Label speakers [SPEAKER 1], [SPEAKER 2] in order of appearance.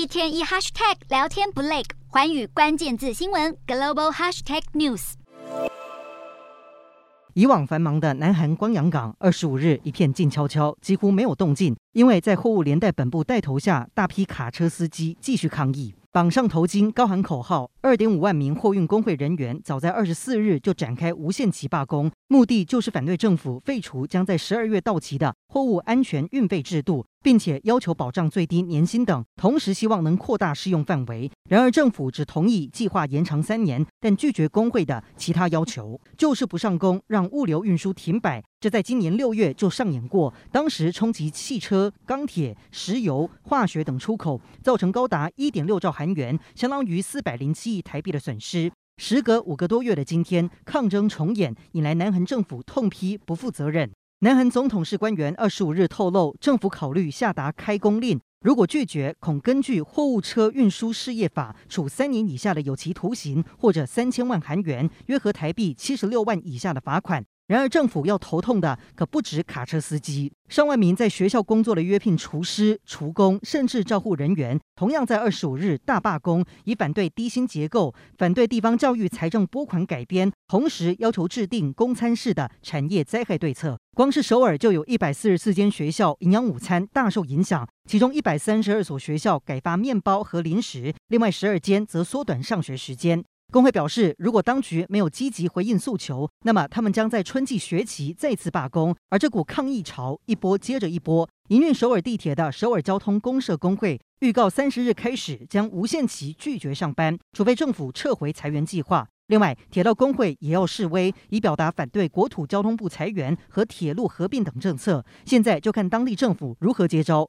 [SPEAKER 1] 一天一 hashtag 聊天不累，环宇关键字新闻 global hashtag news。
[SPEAKER 2] 以往繁忙的南韩光阳港，二十五日一片静悄悄，几乎没有动静，因为在货物连带本部带头下，大批卡车司机继续抗议。绑上头巾，高喊口号。二点五万名货运工会人员早在二十四日就展开无限期罢工，目的就是反对政府废除将在十二月到期的货物安全运费制度，并且要求保障最低年薪等，同时希望能扩大适用范围。然而，政府只同意计划延长三年，但拒绝工会的其他要求，就是不上工，让物流运输停摆。这在今年六月就上演过，当时冲击汽车、钢铁、石油、化学等出口，造成高达一点六兆韩元，相当于四百零七亿台币的损失。时隔五个多月的今天，抗争重演，引来南韩政府痛批不负责任。南韩总统室官员二十五日透露，政府考虑下达开工令，如果拒绝，恐根据货物车运输事业法处三年以下的有期徒刑，或者三千万韩元（约合台币七十六万以下的罚款）。然而，政府要头痛的可不止卡车司机，上万名在学校工作的约聘厨师、厨工，甚至照护人员，同样在二十五日大罢工，以反对低薪结构、反对地方教育财政拨款改编，同时要求制定供餐式的产业灾害对策。光是首尔就有一百四十四间学校营养午餐大受影响，其中一百三十二所学校改发面包和零食，另外十二间则缩短上学时间。工会表示，如果当局没有积极回应诉求，那么他们将在春季学期再次罢工。而这股抗议潮一波接着一波。营运首尔地铁的首尔交通公社工会预告，三十日开始将无限期拒绝上班，除非政府撤回裁员计划。另外，铁道工会也要示威，以表达反对国土交通部裁员和铁路合并等政策。现在就看当地政府如何接招。